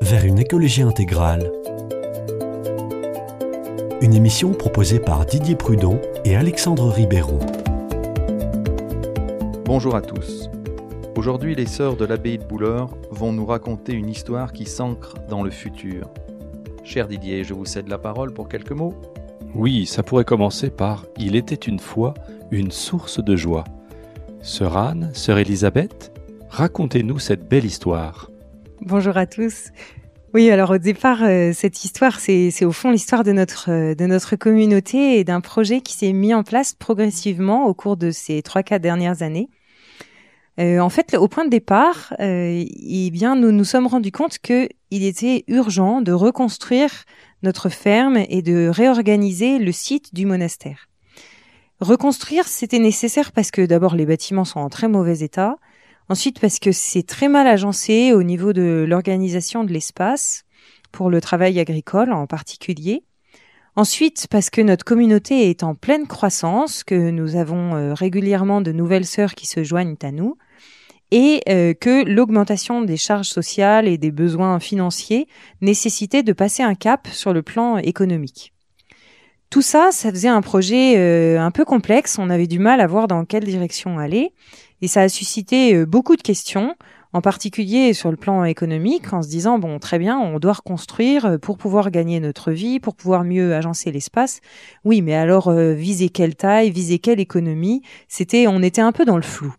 Vers une écologie intégrale. Une émission proposée par Didier Prudon et Alexandre Ribéron. Bonjour à tous. Aujourd'hui, les sœurs de l'abbaye de Bouleur vont nous raconter une histoire qui s'ancre dans le futur. Cher Didier, je vous cède la parole pour quelques mots. Oui, ça pourrait commencer par Il était une fois une source de joie. Sœur Anne, sœur Elisabeth, racontez-nous cette belle histoire. Bonjour à tous. Oui, alors au départ, euh, cette histoire, c'est au fond l'histoire de notre, euh, de notre communauté et d'un projet qui s'est mis en place progressivement au cours de ces trois, quatre dernières années. Euh, en fait, au point de départ, eh bien, nous nous sommes rendus compte qu'il était urgent de reconstruire notre ferme et de réorganiser le site du monastère. Reconstruire, c'était nécessaire parce que d'abord les bâtiments sont en très mauvais état, ensuite parce que c'est très mal agencé au niveau de l'organisation de l'espace, pour le travail agricole en particulier. Ensuite, parce que notre communauté est en pleine croissance, que nous avons euh, régulièrement de nouvelles sœurs qui se joignent à nous, et euh, que l'augmentation des charges sociales et des besoins financiers nécessitait de passer un cap sur le plan économique. Tout ça, ça faisait un projet euh, un peu complexe, on avait du mal à voir dans quelle direction aller, et ça a suscité euh, beaucoup de questions, en particulier sur le plan économique, en se disant, bon, très bien, on doit reconstruire pour pouvoir gagner notre vie, pour pouvoir mieux agencer l'espace. Oui, mais alors, viser quelle taille, viser quelle économie, c'était, on était un peu dans le flou.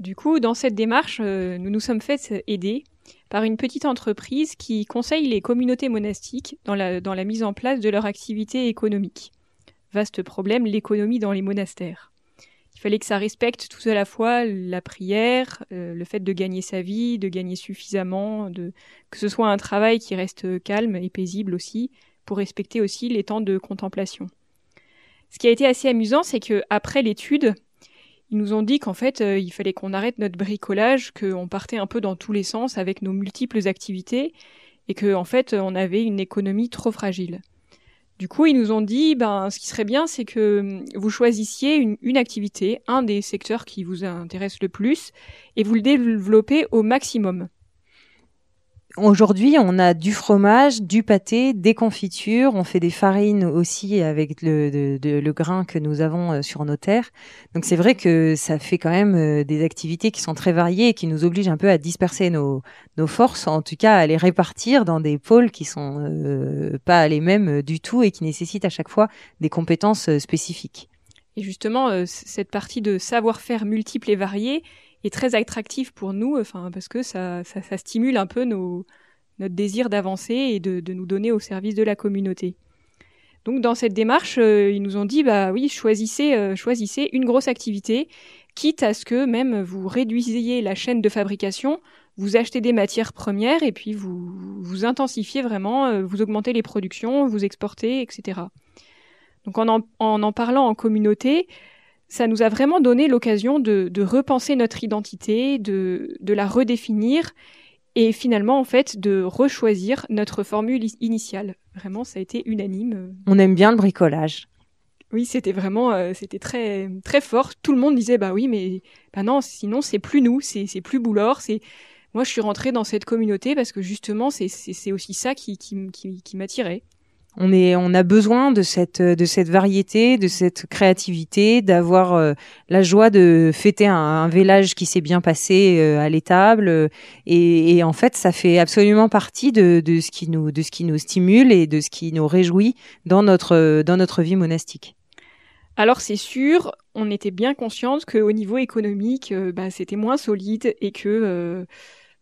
Du coup, dans cette démarche, euh, nous nous sommes fait aider par une petite entreprise qui conseille les communautés monastiques dans la mise en place de leur activité économique. Vaste problème, l'économie dans les monastères. Il fallait que ça respecte tout à la fois la prière, euh, le fait de gagner sa vie, de gagner suffisamment, de, que ce soit un travail qui reste calme et paisible aussi, pour respecter aussi les temps de contemplation. Ce qui a été assez amusant, c'est que après l'étude, ils nous ont dit qu'en fait, euh, il fallait qu'on arrête notre bricolage, qu'on partait un peu dans tous les sens avec nos multiples activités et que en fait, on avait une économie trop fragile. Du coup, ils nous ont dit, ben, ce qui serait bien, c'est que hum, vous choisissiez une, une, activité, un des secteurs qui vous intéresse le plus, et vous le développez au maximum. Aujourd'hui, on a du fromage, du pâté, des confitures. On fait des farines aussi avec le, grain que nous avons euh, sur nos terres. Donc c'est vrai que ça fait quand même euh, des activités qui sont très variées et qui nous obligent un peu à disperser nos, nos forces, en tout cas à les répartir dans des pôles qui sont euh, pas les mêmes du tout et qui nécessitent à chaque fois des compétences spécifiques. Et justement, cette partie de savoir-faire multiple et varié, est très attractif pour nous, enfin parce que ça, ça, stimule un peu nos, notre désir d'avancer et de, de, nous donner au service de la communauté. Donc dans cette démarche, euh, ils nous ont dit bah oui, choisissez euh, choisissez une grosse activité, quitte à ce que même vous réduisiez la chaîne de fabrication, vous achetez des matières premières et puis vous vous intensifiez vraiment, euh, vous augmentez les productions, vous exportez, etc. Donc en, en, en parlant en communauté, ça nous a vraiment donné l'occasion de, de, repenser notre identité, de, de, la redéfinir et finalement en fait de rechoisir notre formule initiale. Vraiment, ça a été unanime. On aime bien le bricolage. Oui, c'était vraiment, euh, c'était très très fort. Tout le monde disait bah oui, mais bah non, sinon c'est plus nous, c'est c'est plus Boulor, c'est moi je suis rentrée dans cette communauté parce que justement c'est c'est aussi ça qui qui, qui, qui m'attirait. On a besoin de cette, variété, de cette créativité, d'avoir euh, la joie de fêter un, un village qui s'est bien passé euh, à l'étable. Et, et, en fait, ça fait absolument partie de, ce qui nous, stimule et de ce qui nous réjouit dans notre, vie monastique. Alors c'est sûr, on était bien consciente qu'au niveau économique, euh, bah, c'était moins solide et que,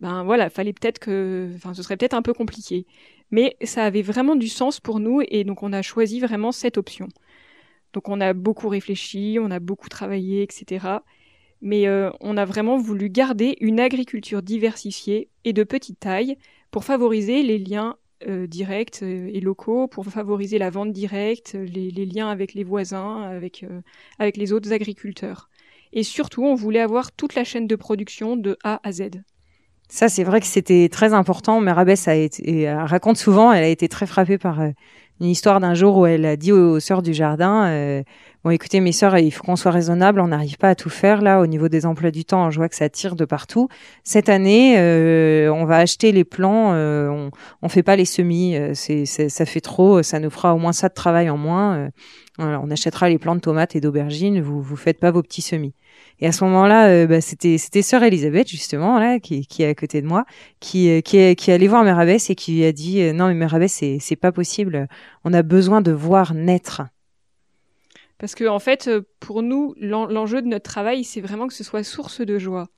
ben voilà, fallait peut-être que, enfin, ce serait peut-être un peu compliqué mais ça avait vraiment du sens pour nous et donc on a choisi vraiment cette option. Donc on a beaucoup réfléchi, on a beaucoup travaillé, etc. Mais euh, on a vraiment voulu garder une agriculture diversifiée et de petite taille pour favoriser les liens euh, directs euh, et locaux, pour favoriser la vente directe, les, liens avec les voisins, avec, avec les autres agriculteurs. Et surtout, on voulait avoir toute la chaîne de production de A à Z. Ça, c'est vrai que c'était très important. Abbesse a été, raconte souvent, elle a été très frappée par euh, une histoire d'un jour où elle a dit aux, sœurs du jardin, euh, bon écoutez mes sœurs, il faut qu'on soit raisonnable, on n'arrive pas à tout faire là au niveau des emplois du temps. Je vois que ça tire de partout. Cette année, euh, on va acheter les plants, euh, on, on fait pas les semis, euh, c'est, ça fait trop, ça nous fera au moins ça de travail en moins. on achètera les plants de tomates et d'aubergines, vous vous faites pas vos petits semis. Et à ce moment-là, bah, c'était c'était sœur Elisabeth justement là qui, qui est à côté de moi, qui qui est qui est allée voir Abbesse et qui a dit non mais Abbesse c'est c'est pas possible, on a besoin de voir naître parce que en fait, euh, pour nous, l'enjeu de notre travail, c'est vraiment que ce soit source de joie.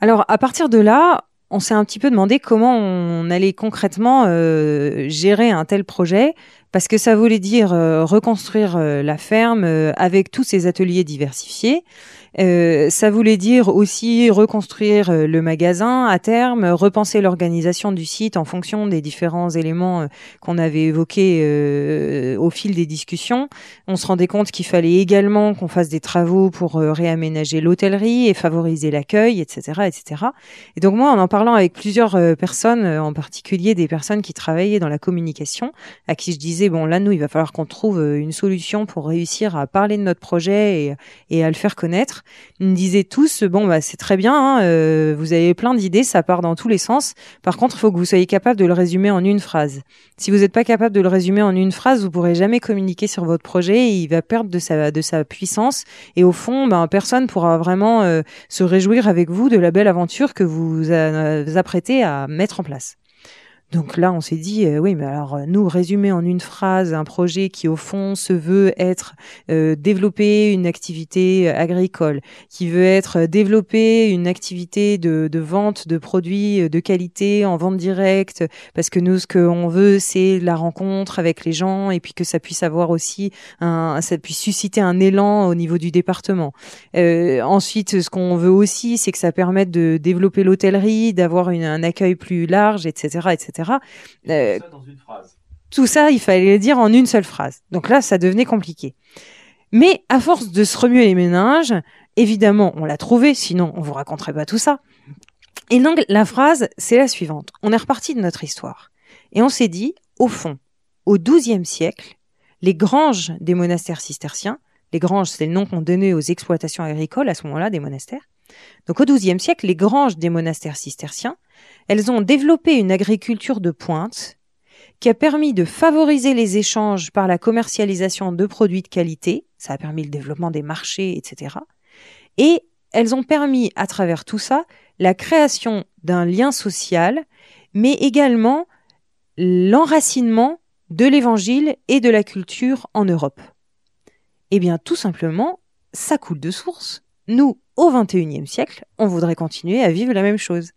Alors à partir de là, on s'est un petit peu demandé comment on allait concrètement euh, gérer un tel projet, parce que ça voulait dire euh, reconstruire la ferme avec tous ces ateliers diversifiés. Euh, ça voulait dire aussi reconstruire euh, le magasin à terme, repenser l'organisation du site en fonction des différents éléments euh, qu'on avait évoqués au fil des discussions. On se rendait compte qu'il fallait également qu'on fasse des travaux pour réaménager l'hôtellerie et favoriser l'accueil, etc., etc. Et donc moi, en en parlant avec plusieurs personnes, en particulier des personnes qui travaillaient dans la communication, à qui je disais bon là nous, il va falloir qu'on trouve une solution pour réussir à parler de notre projet et, et à le faire connaître. Ils me disaient tous bon bah c'est très bien, hein, euh, vous avez plein d'idées, ça part dans tous les sens. Par contre, il faut que vous soyez capable de le résumer en une phrase. Si vous n'êtes pas capable de le résumer en une phrase, vous pourrez jamais communiquer sur votre projet. Et il va perdre de sa de sa puissance. Et au fond, ben personne pourra vraiment euh, se réjouir avec vous de la belle aventure que vous vous apprêtez à mettre en place. Donc là, on s'est dit, euh, oui, mais alors euh, nous, résumer en une phrase un projet qui, au fond, se veut être euh, développer une activité agricole, qui veut être développer une activité de, de, vente de produits de qualité en vente directe, parce que nous, ce qu'on veut, c'est la rencontre avec les gens et puis que ça puisse avoir aussi un, ça puisse susciter un élan au niveau du département. ensuite, ce qu'on veut aussi, c'est que ça permette de développer l'hôtellerie, d'avoir un accueil plus large, etc., etc. Euh, tout ça, il fallait le dire en une seule phrase. Donc là, ça devenait compliqué. Mais à force de se remuer les méninges, évidemment, on l'a trouvé, sinon on vous raconterait pas tout ça. Et donc la phrase, c'est la suivante. On est reparti de notre histoire. Et on s'est dit, au fond, au XIIe siècle, les granges des monastères cisterciens, les granges, c'est le nom qu'on donnait aux exploitations agricoles à ce moment-là des monastères. Donc au XIIe siècle, les granges des monastères cisterciens elles ont développé une agriculture de pointe qui a permis de favoriser les échanges par la commercialisation de produits de qualité, ça a permis le développement des marchés, etc. Et elles ont permis, à travers tout ça, la création d'un lien social, mais également l'enracinement de l'évangile et de la culture en Europe. Eh bien, tout simplement, ça coule de source. Nous, au XXIe siècle, on voudrait continuer à vivre la même chose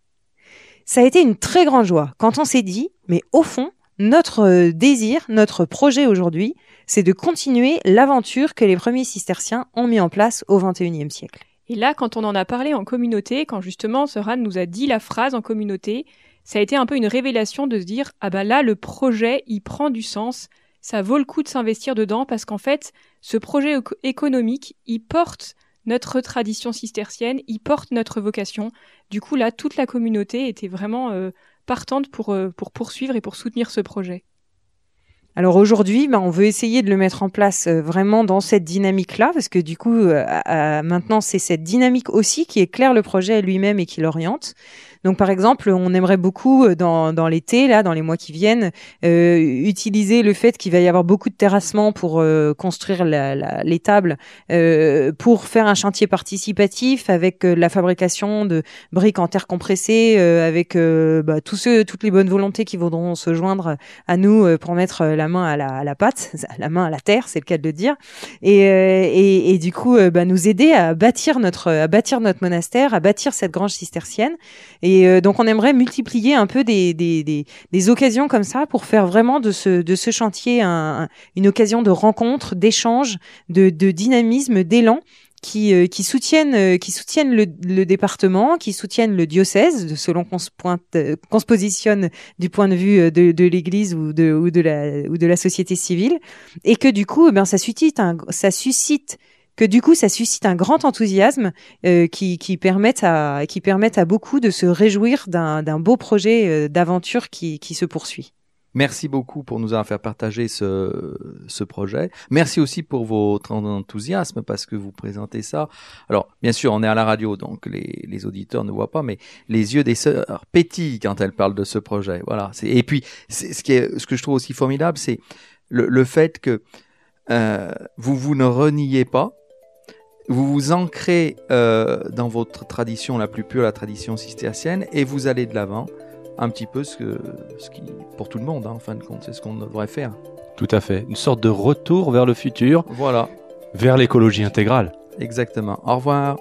ça a été une très grande joie quand on s'est dit, mais au fond, notre euh, désir, notre projet aujourd'hui, c'est de continuer l'aventure que les premiers cisterciens ont mis en place au XXIe siècle. Et là, quand on en a parlé en communauté, quand justement Soran nous a dit la phrase en communauté, ça a été un peu une révélation de se dire ah bah là le projet il prend du sens, ça vaut le coup de s'investir dedans parce qu'en fait ce projet économique il porte notre tradition cistercienne, il porte notre vocation. Du coup, là, toute la communauté était vraiment euh, partante pour, euh, pour poursuivre et pour soutenir ce projet. Alors aujourd'hui, ben, on veut essayer de le mettre en place euh, vraiment dans cette dynamique-là, parce que du coup, maintenant, c'est cette dynamique aussi qui éclaire le projet lui-même et qui l'oriente. Donc par exemple, on aimerait beaucoup euh, dans, dans l'été, là, dans les mois qui viennent, euh, utiliser le fait qu'il va y avoir beaucoup de terrassement pour euh, construire la, la, les tables, euh, pour faire un chantier participatif avec euh, la fabrication de briques en terre compressée, avec bah, tous ceux, toutes les bonnes volontés qui voudront se joindre à nous pour mettre la main à la, à la pâte, la main à la terre, c'est le cas de le dire, et, et, et du coup bah, nous aider à bâtir notre à bâtir notre monastère, à bâtir cette grange cistercienne. Et euh, donc on aimerait multiplier un peu des, occasions comme ça pour faire vraiment de ce, chantier un, une occasion de rencontre, d'échange, de, dynamisme, d'élan qui, euh, soutiennent, euh, le, département, qui soutiennent le diocèse, selon qu'on se, positionne du point de vue de, l'Église ou de, la, société civile, et que du coup, eh ben, ça suscite, ça suscite que du coup ça suscite un grand enthousiasme euh, qui, qui, permettent à, qui permettent à beaucoup de se réjouir d'un beau projet euh, d'aventure qui, se poursuit. Merci beaucoup pour nous avoir fait partager ce, ce projet. Merci aussi pour votre enthousiasme parce que vous présentez ça. Alors, bien sûr, on est à la radio, donc les, les auditeurs ne voient pas, mais les yeux des sœurs pétillent quand elles parlent de ce projet. Voilà. Et puis, ce, qui est, ce que je trouve aussi formidable, c'est le, le, fait que euh, vous vous ne reniez pas, vous vous ancrez euh, dans votre tradition la plus pure, la tradition cistercienne, et vous allez de l'avant un petit peu ce, que, ce qui, pour tout le monde, hein, en fin de compte, c'est ce qu'on devrait faire. Tout à fait. Une sorte de retour vers le futur. Voilà. Vers l'écologie intégrale. Exactement. Au revoir.